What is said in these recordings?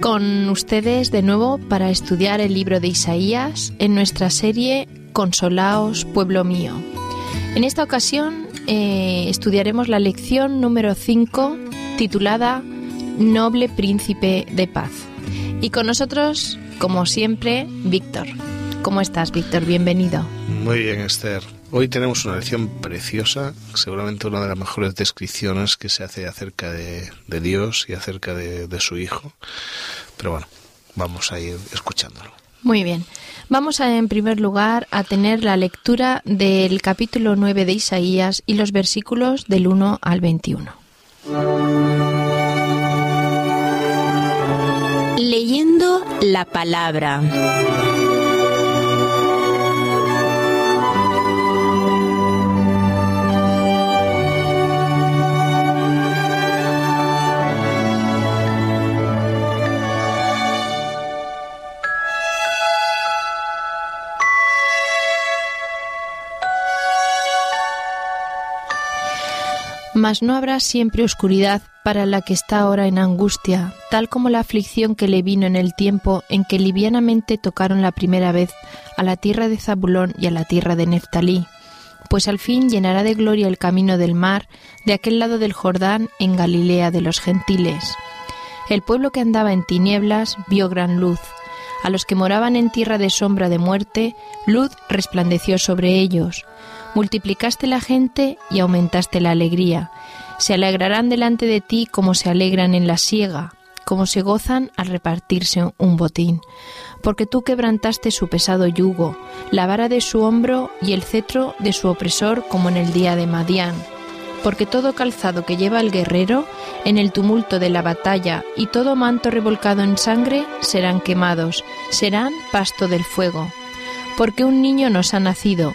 con ustedes de nuevo para estudiar el libro de Isaías en nuestra serie Consolaos, pueblo mío. En esta ocasión eh, estudiaremos la lección número 5 titulada Noble Príncipe de Paz. Y con nosotros, como siempre, Víctor. ¿Cómo estás, Víctor? Bienvenido. Muy bien, Esther. Hoy tenemos una lección preciosa, seguramente una de las mejores descripciones que se hace acerca de, Dios y acerca de, de su Hijo. Pero bueno, vamos a ir escuchándolo. Muy bien. Vamos a, en primer lugar a tener la lectura del capítulo 9 de Isaías y los versículos del 1 al 21. Leyendo la palabra. Mas no habrá siempre oscuridad para la que está ahora en angustia, tal como la aflicción que le vino en el tiempo en que livianamente tocaron la primera vez a la tierra de Zabulón y a la tierra de Neftalí, pues al fin llenará de gloria el camino del mar de aquel lado del Jordán en Galilea de los gentiles. El pueblo que andaba en tinieblas vio gran luz, a los que moraban en tierra de sombra de muerte, luz resplandeció sobre ellos multiplicaste la gente y aumentaste la alegría. Se alegrarán delante de ti como se alegran en la siega, como se gozan al repartirse un botín. Porque tú quebrantaste su pesado yugo, la vara de su hombro y el cetro de su opresor como en el día de Madián. Porque todo calzado que lleva el guerrero en el tumulto de la batalla y todo manto revolcado en sangre serán quemados, serán pasto del fuego. Porque un niño nos ha nacido,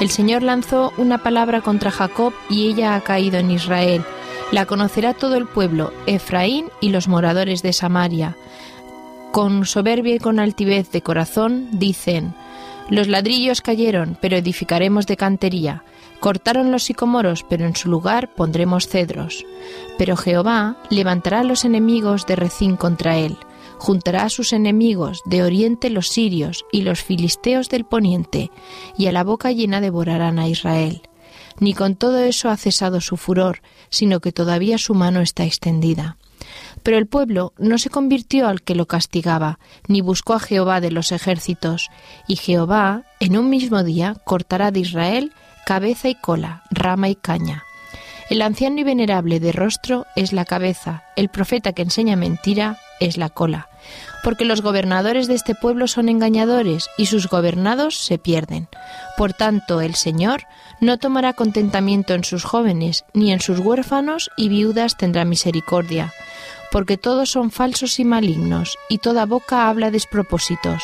El Señor lanzó una palabra contra Jacob y ella ha caído en Israel. La conocerá todo el pueblo, Efraín y los moradores de Samaria. Con soberbia y con altivez de corazón dicen, Los ladrillos cayeron, pero edificaremos de cantería. Cortaron los sicomoros, pero en su lugar pondremos cedros. Pero Jehová levantará a los enemigos de Recín contra él juntará a sus enemigos de oriente los sirios y los filisteos del poniente, y a la boca llena devorarán a Israel. Ni con todo eso ha cesado su furor, sino que todavía su mano está extendida. Pero el pueblo no se convirtió al que lo castigaba, ni buscó a Jehová de los ejércitos, y Jehová en un mismo día cortará de Israel cabeza y cola, rama y caña. El anciano y venerable de rostro es la cabeza, el profeta que enseña mentira es la cola, porque los gobernadores de este pueblo son engañadores y sus gobernados se pierden. Por tanto, el Señor no tomará contentamiento en sus jóvenes, ni en sus huérfanos y viudas tendrá misericordia, porque todos son falsos y malignos, y toda boca habla despropósitos.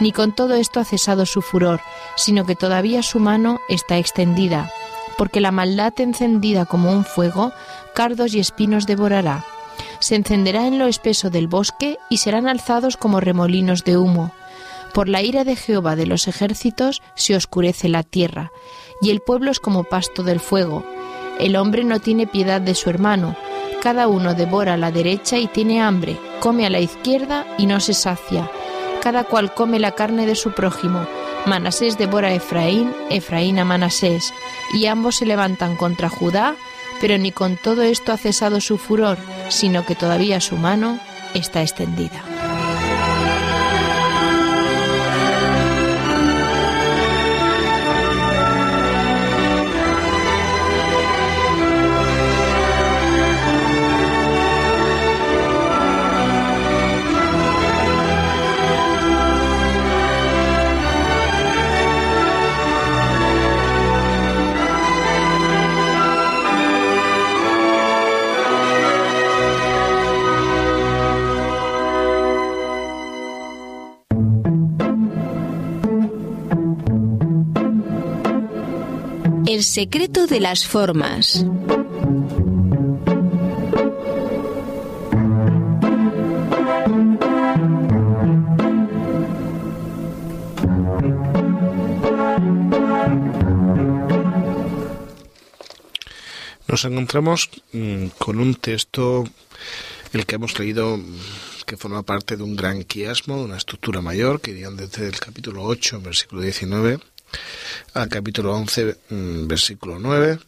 Ni con todo esto ha cesado su furor, sino que todavía su mano está extendida, porque la maldad encendida como un fuego, cardos y espinos devorará se encenderá en lo espeso del bosque y serán alzados como remolinos de humo. Por la ira de Jehová de los ejércitos se oscurece la tierra, y el pueblo es como pasto del fuego. El hombre no tiene piedad de su hermano, cada uno devora a la derecha y tiene hambre, come a la izquierda y no se sacia. Cada cual come la carne de su prójimo. Manasés devora a Efraín, Efraín a Manasés, y ambos se levantan contra Judá pero ni con todo esto ha cesado su furor, sino que todavía su mano está extendida. El secreto de las formas. Nos encontramos mm, con un texto, el que hemos leído, que forma parte de un gran quiasmo, de una estructura mayor, que desde el capítulo 8, versículo 19, al capítulo 11, mm, versículo 9.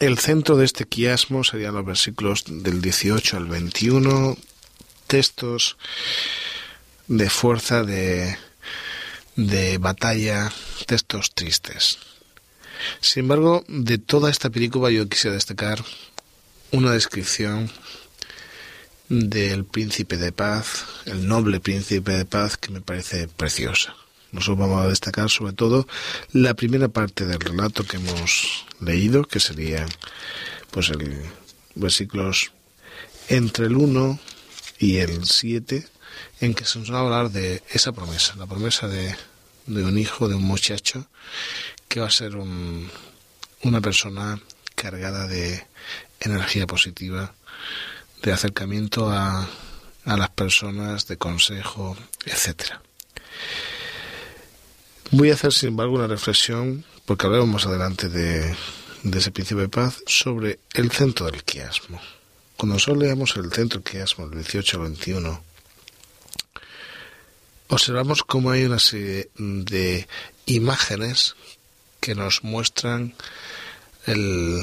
El centro de este quiasmo serían los versículos del 18 al 21, textos de fuerza, de, de batalla, textos tristes. Sin embargo, de toda esta película yo quisiera destacar una descripción del príncipe de paz, el noble príncipe de paz, que me parece preciosa. Nosotros vamos a destacar sobre todo la primera parte del relato que hemos leído, que sería pues el versículos entre el 1 y el 7, en que se nos va a hablar de esa promesa, la promesa de, de un hijo, de un muchacho, que va a ser un, una persona cargada de energía positiva, de acercamiento a, a las personas, de consejo, etcétera. Voy a hacer, sin embargo, una reflexión, porque hablaremos más adelante de, ese principio de paz, sobre el centro del quiasmo. Cuando solo leamos el centro del quiasmo, del 18 al 21, observamos cómo hay una serie de imágenes que nos muestran el,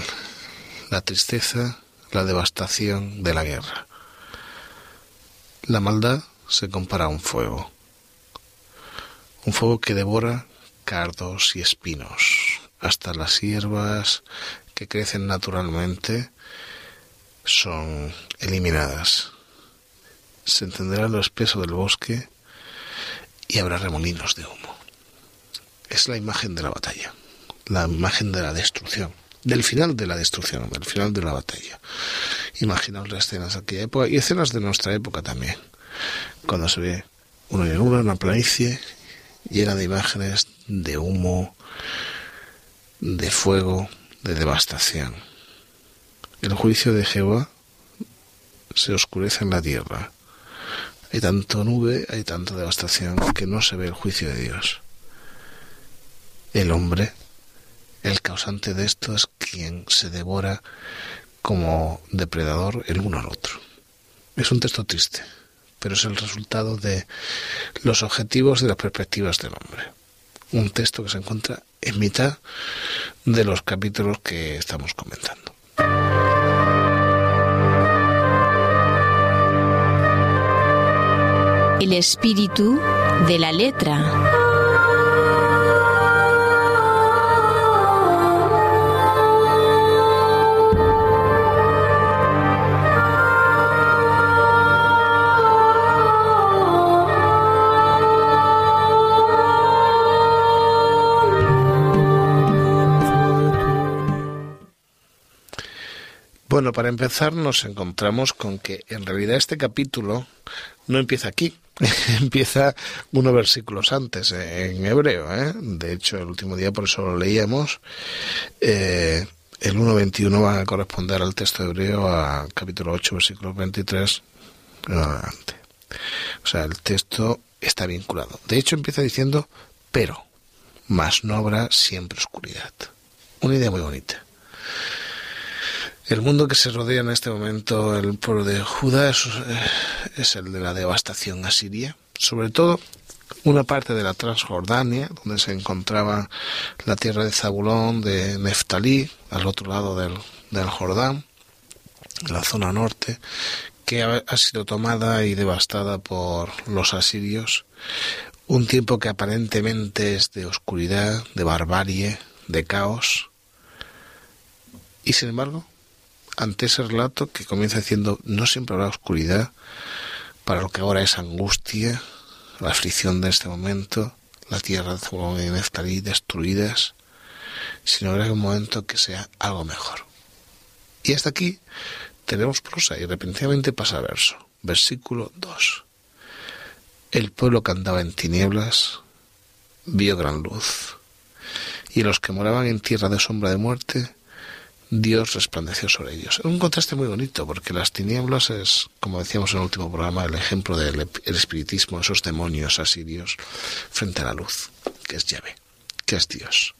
la tristeza, la devastación de la guerra. La maldad se compara a un fuego, un fuego que devora cardos y espinos, hasta las hierbas que crecen naturalmente son eliminadas. Se encenderá lo espeso del bosque y habrá remolinos de humo. Es la imagen de la batalla, la imagen de la destrucción, del final de la destrucción, del final de la batalla. Imaginaos las escenas de aquella época y escenas de nuestra época también, cuando se ve una llanura, una planicie llena de imágenes de humo, de fuego, de devastación. El juicio de Jehová se oscurece en la tierra. Hay tanto nube, hay tanta devastación que no se ve el juicio de Dios. El hombre, el causante de esto, es quien se devora como depredador el uno al otro. Es un texto triste, pero es el resultado de los objetivos y las perspectivas del hombre. Un texto que se encuentra en mitad de los capítulos que estamos comentando. El espíritu de la letra. Bueno, para empezar nos encontramos con que en realidad este capítulo no empieza aquí, empieza unos versículos antes en hebreo. ¿eh? De hecho, el último día por eso lo leíamos. Eh, el 1.21 va a corresponder al texto hebreo a capítulo 8, versículo 23 adelante. O sea, el texto está vinculado. De hecho, empieza diciendo, pero, más no habrá siempre oscuridad. Una idea muy bonita. El mundo que se rodea en este momento, el pueblo de Judá, es, es, el de la devastación asiria. Sobre todo una parte de la Transjordania, donde se encontraba la tierra de Zabulón, de Neftalí, al otro lado del, del Jordán, la zona norte, que ha, ha sido tomada y devastada por los asirios. Un tiempo que aparentemente es de oscuridad, de barbarie, de caos. Y sin embargo, ante ese relato que comienza diciendo no siempre habrá oscuridad para lo que ahora es angustia, la aflicción de este momento, la tierra de Neftalí destruidas, sino habrá un momento que sea algo mejor. Y hasta aquí tenemos prosa y repentinamente pasa verso. Versículo 2. El pueblo que andaba en tinieblas vio gran luz y los que moraban en tierra de sombra de muerte, Dios resplandeció sobre ellos. Un contraste muy bonito, porque las tinieblas es, como decíamos en el último programa, el ejemplo del espiritismo, esos demonios asirios, frente a la luz, que es llave, que es Dios.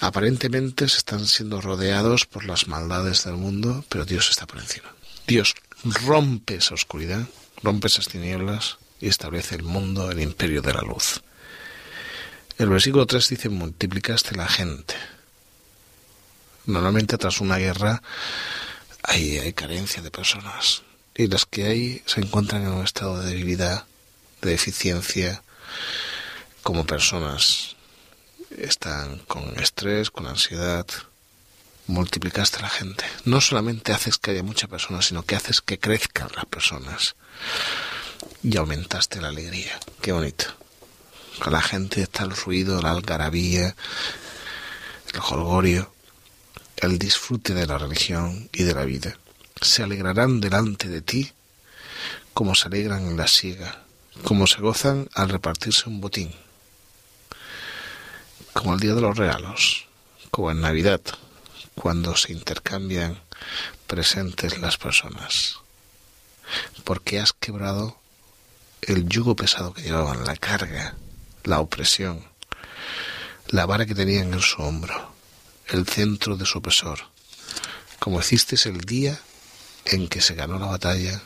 Aparentemente se están siendo rodeados por las maldades del mundo, pero Dios está por encima. Dios rompe esa oscuridad, rompe esas tinieblas y establece el mundo, el imperio de la luz. El versículo 3 dice, multiplicaste la gente. Normalmente tras una guerra hay, hay carencia de personas y las que hay se encuentran en un estado de debilidad, de deficiencia, como personas. Están con estrés, con ansiedad. Multiplicaste la gente. No solamente haces que haya muchas personas, sino que haces que crezcan las personas. Y aumentaste la alegría. Qué bonito. Con la gente está el ruido, la algarabía, el jolgorio el disfrute de la religión y de la vida. Se alegrarán delante de ti como se alegran en la siega, como se gozan al repartirse un botín, como el día de los regalos, como en Navidad, cuando se intercambian presentes las personas, porque has quebrado el yugo pesado que llevaban, la carga, la opresión, la vara que tenían en su hombro el centro de su opresor, como hiciste el día en que se ganó la batalla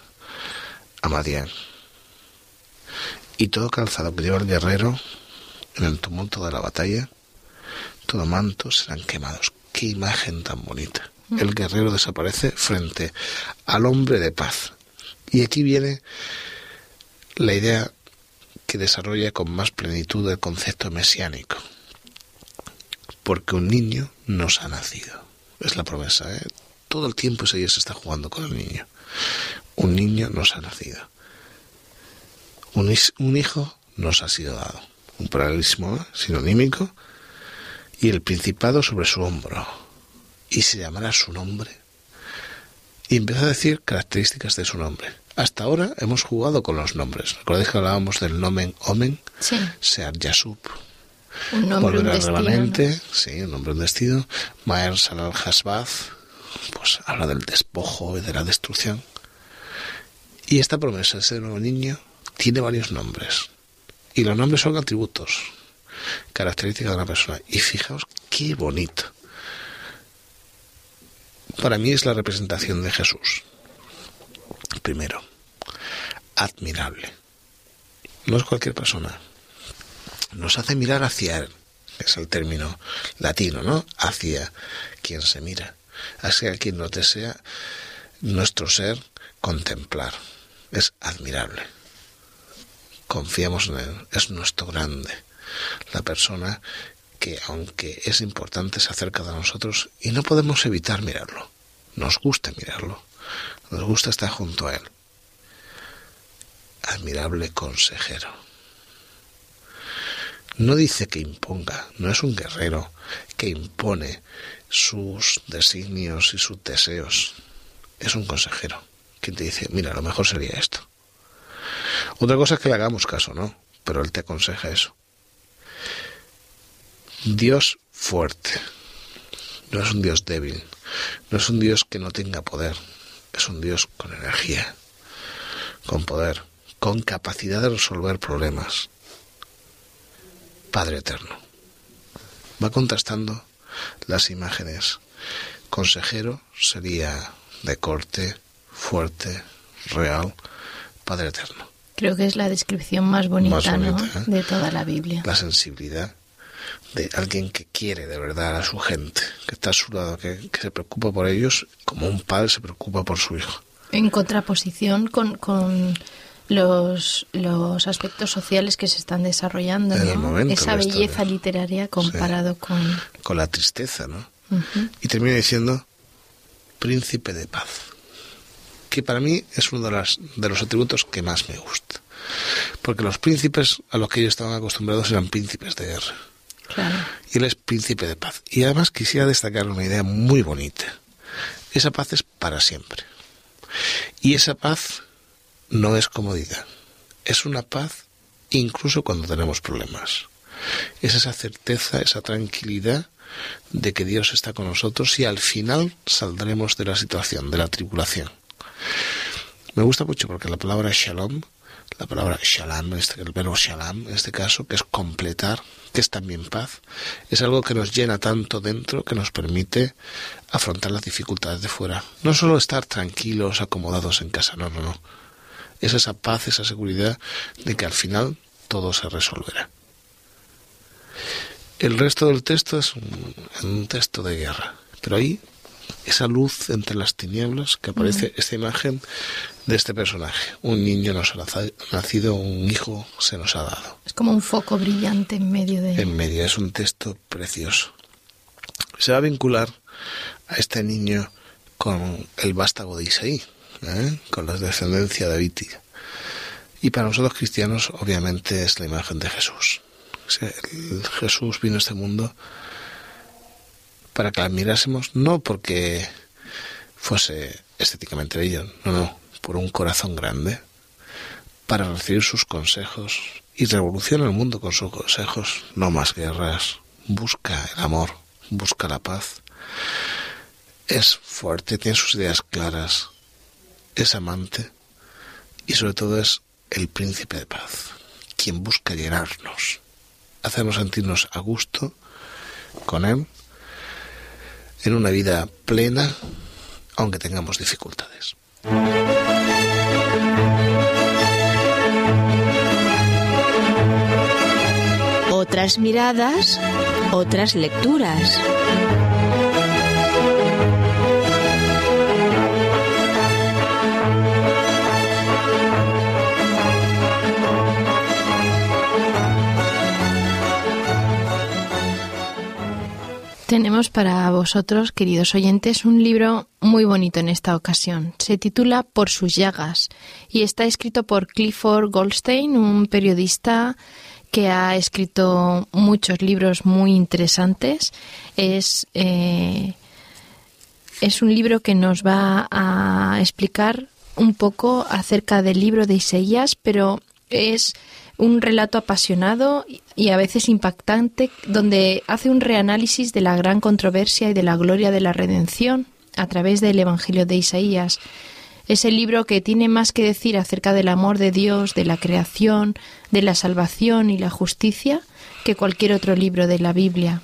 a Madián. Y todo calzado que lleva el guerrero en el tumulto de la batalla, todo manto serán quemados. Qué imagen tan bonita. Mm. El guerrero desaparece frente al hombre de paz. Y aquí viene la idea que desarrolla con más plenitud el concepto mesiánico porque un niño nos ha nacido. Es la promesa, ¿eh? Todo el tiempo ese se está jugando con el niño. Un niño nos ha nacido. Un, un hijo nos ha sido dado. Un paralelismo ¿eh? sinonímico y el principado sobre su hombro. Y se llamará su nombre. Y empieza a decir características de su nombre. Hasta ahora hemos jugado con los nombres. ¿Recordáis que hablábamos del nomen omen? Sí. Sear Yasub, un nombre, un destino, sí, un nombre, un destino. Maer Salal Hasbaz, pues habla del despojo y de la destrucción. Y esta promesa de ese nuevo niño tiene varios nombres. Y los nombres son atributos, características de una persona. Y fijaos qué bonito. Para mí es la representación de Jesús. Primero, admirable. No es cualquier persona nos hace mirar hacia él. Es el término latino, ¿no? Hacia quien se mira. Hacia quien nos desea nuestro ser contemplar. Es admirable. Confiamos en él. Es nuestro grande. La persona que, aunque es importante, se acerca de nosotros y no podemos evitar mirarlo. Nos gusta mirarlo. Nos gusta estar junto a él. Admirable consejero no dice que imponga, no es un guerrero que impone sus designios y sus deseos. Es un consejero quien te dice, mira, lo mejor sería esto. Otra cosa es que le hagamos caso, ¿no? Pero él te aconseja eso. Dios fuerte. No es un Dios débil. No es un Dios que no tenga poder. Es un Dios con energía, con poder, con capacidad de resolver problemas, Padre Eterno. Va contrastando las imágenes. Consejero sería de corte, fuerte, real, Padre Eterno. Creo que es la descripción más bonita, ¿no? ¿eh? de toda la Biblia. La sensibilidad de alguien que quiere de verdad a su gente, que está a su lado, que, se preocupa por ellos como un padre se preocupa por su hijo. En contraposición con, con los, los aspectos sociales que se están desarrollando, esa belleza literaria comparado con... Con la tristeza, ¿no? Y termina diciendo, príncipe de paz, que para mí es uno de, las, de los atributos que más me gusta. Porque los príncipes a los que ellos estaban acostumbrados eran príncipes de guerra. Y él es príncipe de paz. Y además quisiera destacar una idea muy bonita. Esa paz es para siempre. Y esa paz no es comodidad, es una paz incluso cuando tenemos problemas. Es esa certeza, esa tranquilidad de que Dios está con nosotros y al final saldremos de la situación, de la tribulación. Me gusta mucho porque la palabra shalom, la palabra shalom, este, el verbo shalom en este caso, que es completar, que es también paz, es algo que nos llena tanto dentro que nos permite afrontar las dificultades de fuera. No solo estar tranquilos, acomodados en casa, no, no, no. Es esa paz, esa seguridad de que al final todo se resolverá. El resto del texto es un, texto de guerra, pero ahí esa luz entre las tinieblas que aparece esta imagen de este personaje. Un niño nos ha nacido, un hijo se nos ha dado. Es como un foco brillante en medio de... En medio, es un texto precioso. Se va a vincular a este niño con el vástago de Isaí, ¿eh? con la descendencia de David. Y para nosotros cristianos, obviamente, es la imagen de Jesús. Jesús vino a este mundo para que la mirásemos, no porque fuese estéticamente bello, no, no, por un corazón grande, para recibir sus consejos y revoluciona el mundo con sus consejos. No más guerras, busca el amor, busca la paz. Es fuerte, tiene sus ideas claras, es amante y sobre todo es el príncipe de paz, quien busca llenarnos hacernos sentirnos a gusto con Él en una vida plena, aunque tengamos dificultades. Otras miradas, otras lecturas. Tenemos para vosotros, queridos oyentes, un libro muy bonito en esta ocasión. Se titula Por sus llagas y está escrito por Clifford Goldstein, un periodista que ha escrito muchos libros muy interesantes. Es, eh, es un libro que nos va a explicar un poco acerca del libro de Isaías, pero es un relato apasionado y a veces impactante donde hace un reanálisis de la gran controversia y de la gloria de la redención a través del Evangelio de Isaías. Es el libro que tiene más que decir acerca del amor de Dios, de la creación, de la salvación y la justicia que cualquier otro libro de la Biblia.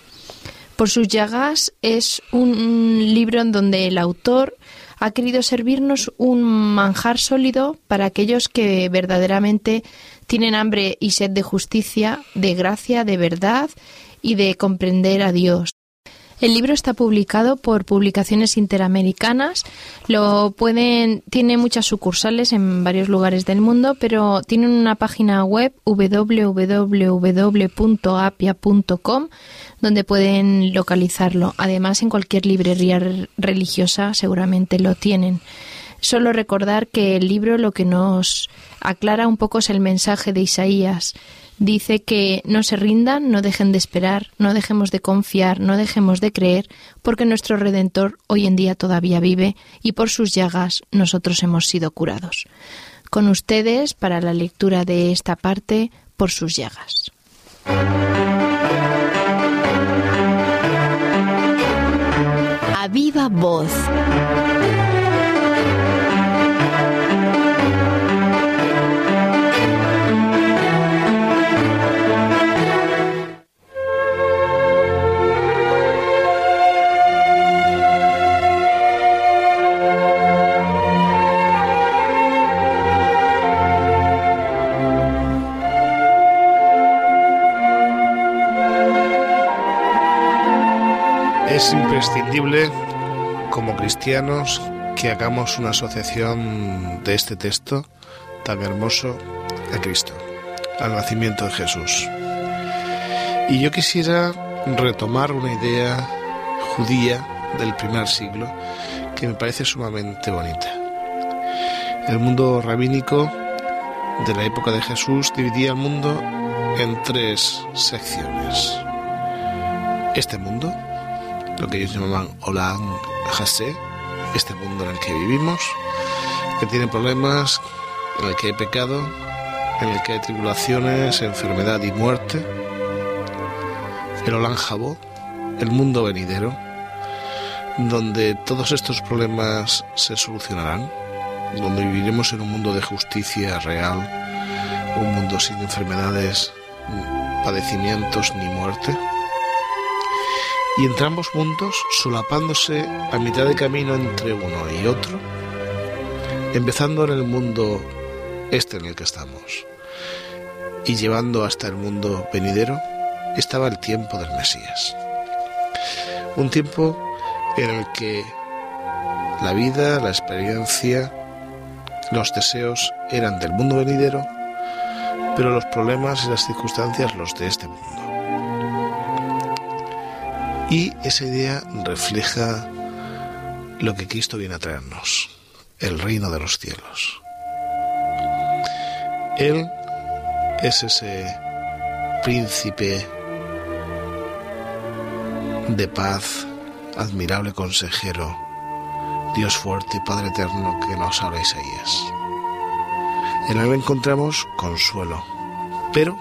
Por sus llagas es un libro en donde el autor ha querido servirnos un manjar sólido para aquellos que verdaderamente tienen hambre y sed de justicia, de gracia, de verdad y de comprender a Dios. El libro está publicado por Publicaciones Interamericanas. Lo pueden tiene muchas sucursales en varios lugares del mundo, pero tienen una página web www.apia.com donde pueden localizarlo. Además, en cualquier librería religiosa seguramente lo tienen. Solo recordar que el libro lo que nos aclara un poco es el mensaje de Isaías. Dice que no se rindan, no dejen de esperar, no dejemos de confiar, no dejemos de creer, porque nuestro Redentor hoy en día todavía vive y por sus llagas nosotros hemos sido curados. Con ustedes, para la lectura de esta parte, por sus llagas. Viva voz. Es imprescindible como cristianos que hagamos una asociación de este texto tan hermoso a Cristo, al nacimiento de Jesús. Y yo quisiera retomar una idea judía del primer siglo que me parece sumamente bonita. El mundo rabínico de la época de Jesús dividía el mundo en tres secciones. Este mundo, lo que ellos llamaban Olam Hase, este mundo en el que vivimos, que tiene problemas, en el que hay pecado, en el que hay tribulaciones, enfermedad y muerte, el Olan el mundo venidero, donde todos estos problemas se solucionarán, donde viviremos en un mundo de justicia real, un mundo sin enfermedades, padecimientos ni muerte. Y entre ambos mundos, solapándose a mitad de camino entre uno y otro, empezando en el mundo este en el que estamos y llevando hasta el mundo venidero, estaba el tiempo del Mesías. Un tiempo en el que la vida, la experiencia, los deseos eran del mundo venidero, pero los problemas y las circunstancias los de este mundo. Y esa idea refleja lo que Cristo viene a traernos, el reino de los cielos. Él es ese príncipe de paz, admirable consejero, Dios fuerte Padre eterno que nos habla Isaías. En él encontramos consuelo, pero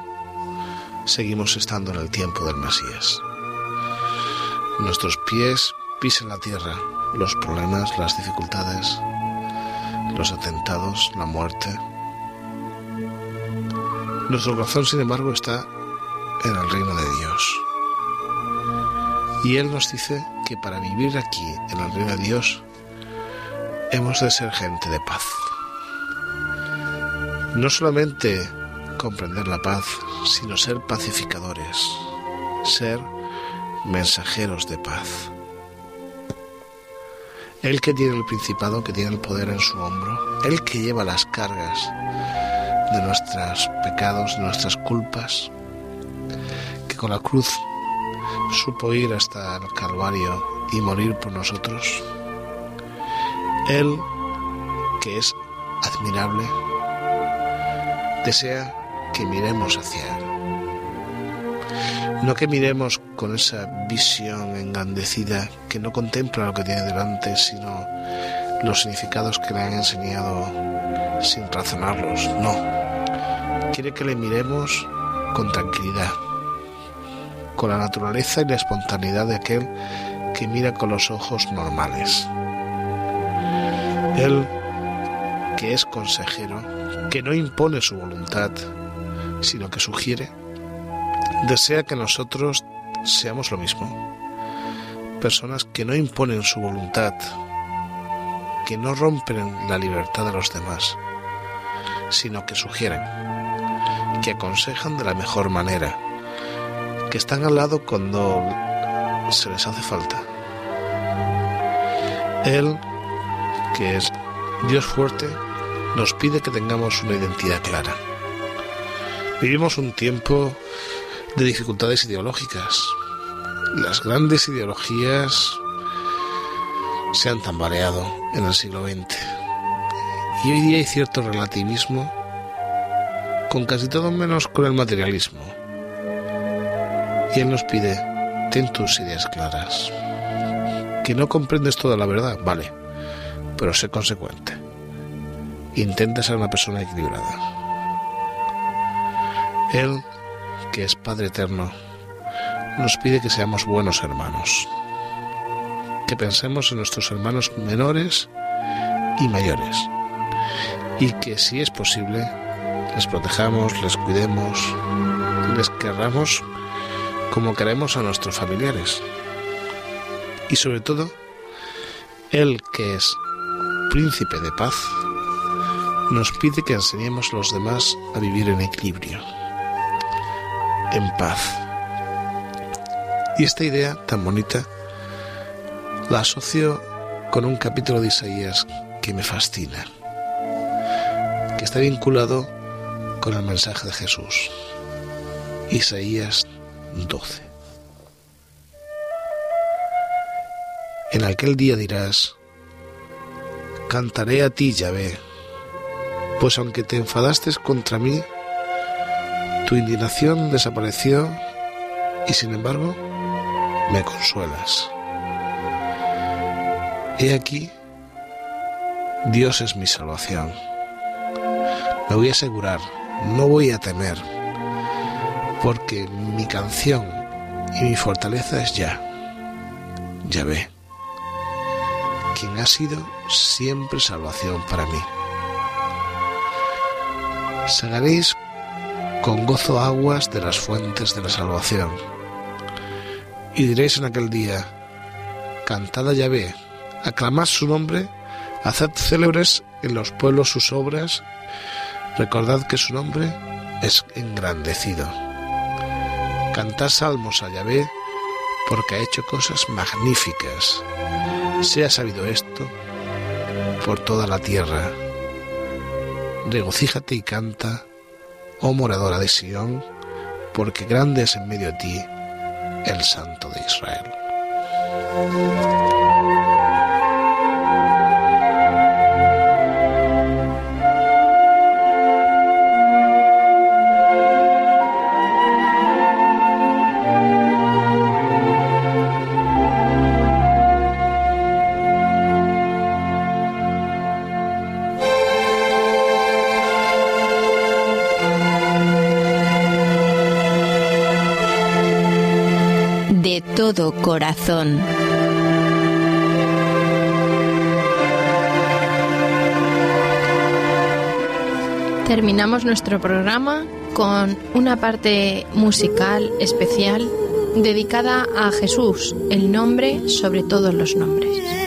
seguimos estando en el tiempo del Mesías. Nuestros pies pisen la tierra, los problemas, las dificultades, los atentados, la muerte, nuestro corazón, sin embargo, está en el reino de Dios. Y Él nos dice que para vivir aquí, en el reino de Dios, hemos de ser gente de paz. No solamente comprender la paz, sino ser pacificadores, ser mensajeros de paz. Él que tiene el principado, que tiene el poder en su hombro, Él que lleva las cargas de nuestros pecados, de nuestras culpas, que con la cruz supo ir hasta el Calvario y morir por nosotros. Él, que es admirable, desea que miremos hacia Él. No que miremos con esa visión engrandecida que no contempla lo que tiene delante, sino los significados que le han enseñado sin razonarlos. No, quiere que le miremos con tranquilidad, con la naturaleza y la espontaneidad de aquel que mira con los ojos normales. Él, que es consejero, que no impone su voluntad, sino que sugiere, desea que nosotros seamos lo mismo. Personas que no imponen su voluntad, que no rompen la libertad de los demás, sino que sugieren que aconsejan de la mejor manera, que están al lado cuando se les hace falta. Él, que es Dios fuerte, nos pide que tengamos una identidad clara. Vivimos un tiempo de dificultades ideológicas. Las grandes ideologías se han tambaleado en el siglo XX. Y hoy día hay cierto relativismo con casi todo menos con el materialismo. Y Él nos pide, ten tus ideas claras. Que no comprendes toda la verdad, vale, pero sé consecuente. Intenta ser una persona equilibrada. Él, que es Padre Eterno, nos pide que seamos buenos hermanos, que pensemos en nuestros hermanos menores y mayores, y que si es posible, les protejamos, les cuidemos, les querramos como queremos a nuestros familiares. Y sobre todo, Él que es príncipe de paz, nos pide que enseñemos a los demás a vivir en equilibrio, en paz. Y esta idea tan bonita la asocio con un capítulo de Isaías que me fascina, que está vinculado con el mensaje de Jesús. Isaías 12. En aquel día dirás, cantaré a ti, Yahvé, pues aunque te enfadaste contra mí, tu indignación desapareció y sin embargo me consuelas. He aquí, Dios es mi salvación. Me voy a asegurar no voy a temer, porque mi canción y mi fortaleza es ya, Yahvé, quien ha sido siempre salvación para mí. Sagaréis con gozo aguas de las fuentes de la salvación. Y diréis en aquel día, cantad a Yahvé, aclamad su nombre, haced célebres en los pueblos sus obras, recordad que su nombre es engrandecido. Cantad salmos a Yahvé, porque ha hecho cosas magníficas. Sea sabido esto por toda la tierra regocíjate y canta, oh moradora de Sión, porque grande es en medio de ti el Santo de Israel. Corazón. Terminamos nuestro programa con una parte musical especial dedicada a Jesús, el nombre sobre todos los nombres.